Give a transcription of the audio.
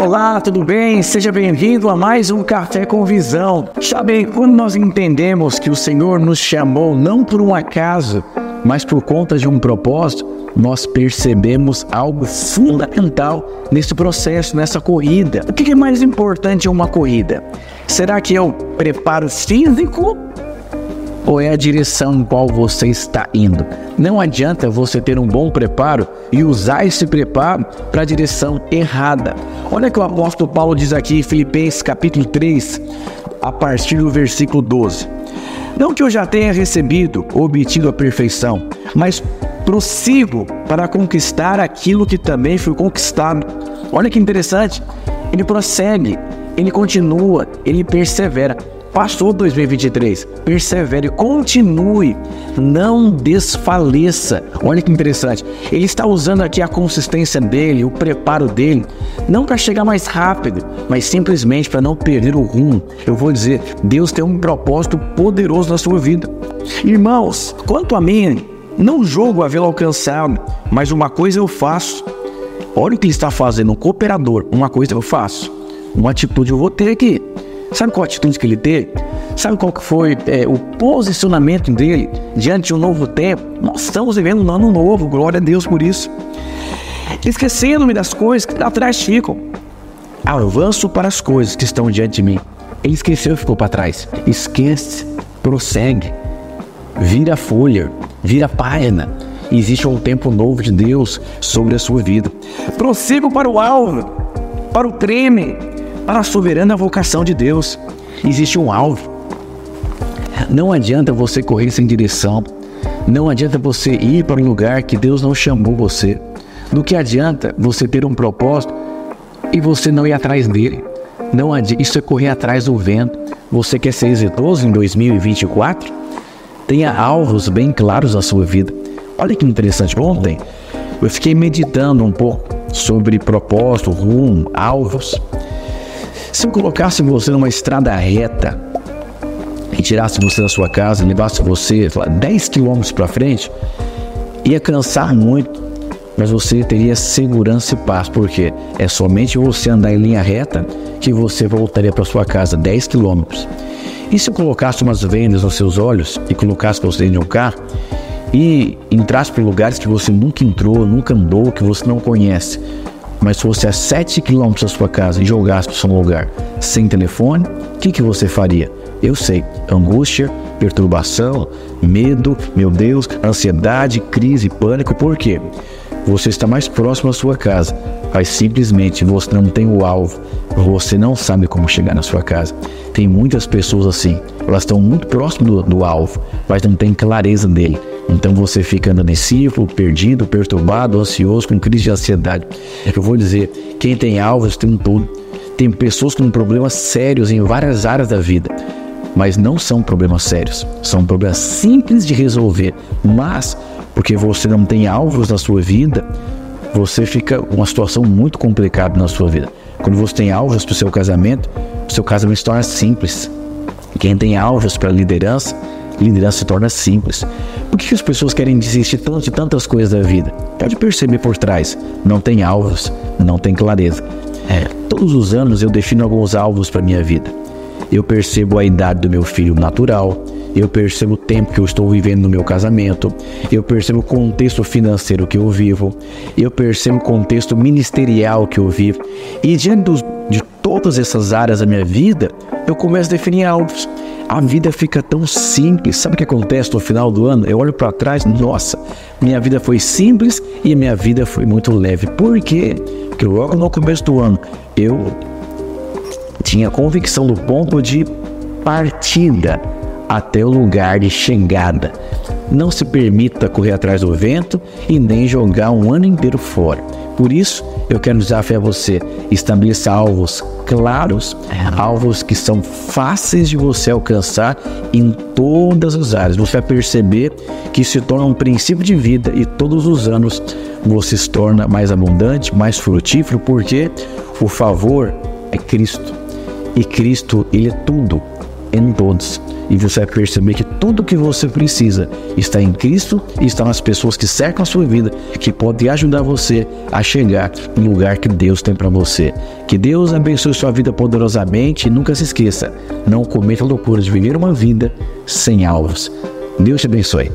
Olá, tudo bem? Seja bem-vindo a mais um Café com Visão. Sabe, quando nós entendemos que o Senhor nos chamou não por um acaso, mas por conta de um propósito, nós percebemos algo fundamental nesse processo, nessa corrida. O que é mais importante em uma corrida? Será que é o preparo físico ou é a direção em qual você está indo? Não adianta você ter um bom preparo e usar esse preparo para a direção errada. Olha o que o apóstolo Paulo diz aqui em Filipenses capítulo 3, a partir do versículo 12. Não que eu já tenha recebido ou obtido a perfeição, mas prossigo para conquistar aquilo que também foi conquistado. Olha que interessante. Ele prossegue, ele continua, ele persevera. Passou 2023, persevere, continue, não desfaleça. Olha que interessante, ele está usando aqui a consistência dele, o preparo dele, não para chegar mais rápido, mas simplesmente para não perder o rumo. Eu vou dizer, Deus tem um propósito poderoso na sua vida. Irmãos, quanto a mim, não jogo a vê-lo alcançado, mas uma coisa eu faço. Olha o que ele está fazendo, um cooperador, uma coisa eu faço, uma atitude eu vou ter aqui. Sabe qual atitude que ele teve? Sabe qual que foi é, o posicionamento dele diante de um novo tempo? Nós estamos vivendo um ano novo, glória a Deus por isso. Esquecendo-me das coisas que atrás ficam. Avanço para as coisas que estão diante de mim. Ele esqueceu e ficou para trás. Esquece, prossegue, vira folha, vira página. Existe um tempo novo de Deus sobre a sua vida. Prossigo para o alvo, para o treme, para a soberana vocação de Deus. Existe um alvo. Não adianta você correr sem direção. Não adianta você ir para um lugar que Deus não chamou você. Do que adianta você ter um propósito e você não ir atrás dele? Não adianta. Isso é correr atrás do vento. Você quer ser exitoso em 2024? Tenha alvos bem claros na sua vida. Olha que interessante. Ontem eu fiquei meditando um pouco sobre propósito, rumo, alvos. Se eu colocasse você numa estrada reta e tirasse você da sua casa, levasse você lá, 10 quilômetros para frente, ia cansar muito, mas você teria segurança e paz, porque é somente você andar em linha reta que você voltaria para sua casa 10 quilômetros. E se eu colocasse umas vendas nos seus olhos e colocasse você em um carro e entrasse por lugares que você nunca entrou, nunca andou, que você não conhece, mas se fosse a 7 quilômetros da sua casa e jogasse para um lugar sem telefone, o que, que você faria? Eu sei, angústia, perturbação, medo, meu Deus, ansiedade, crise, pânico, por quê? Você está mais próximo da sua casa, mas simplesmente você não tem o alvo, você não sabe como chegar na sua casa. Tem muitas pessoas assim, elas estão muito próximas do, do alvo, mas não tem clareza dele. Então você fica andando em círculo, perdido, perturbado, ansioso, com crise de ansiedade. Eu vou dizer, quem tem alvos tem tudo. Tem pessoas com problemas sérios em várias áreas da vida, mas não são problemas sérios, são problemas simples de resolver. Mas porque você não tem alvos na sua vida, você fica uma situação muito complicada na sua vida. Quando você tem alvos para o seu casamento, o seu casamento se torna simples. Quem tem alvos para liderança, liderança se torna simples. Por que as pessoas querem desistir tanto de tantas coisas da vida? Pode perceber por trás. Não tem alvos, não tem clareza. É, todos os anos eu defino alguns alvos para minha vida. Eu percebo a idade do meu filho natural, eu percebo o tempo que eu estou vivendo no meu casamento, eu percebo o contexto financeiro que eu vivo, eu percebo o contexto ministerial que eu vivo. E diante dos, de todas essas áreas da minha vida, eu começo a definir alvos a vida fica tão simples. Sabe o que acontece no final do ano? Eu olho para trás, nossa, minha vida foi simples e minha vida foi muito leve. Por quê? Porque logo no começo do ano eu tinha convicção do ponto de partida até o lugar de chegada. Não se permita correr atrás do vento e nem jogar um ano inteiro fora. Por isso, eu quero desafiar você: estabeleça alvos claros, alvos que são fáceis de você alcançar em todas as áreas. Você vai perceber que se torna um princípio de vida e todos os anos você se torna mais abundante, mais frutífero, porque o favor é Cristo. E Cristo, Ele é tudo em todos. e você vai perceber que tudo que você precisa está em Cristo e está nas pessoas que cercam a sua vida, que podem ajudar você a chegar no lugar que Deus tem para você. Que Deus abençoe sua vida poderosamente e nunca se esqueça, não cometa a loucura de viver uma vida sem alvos. Deus te abençoe.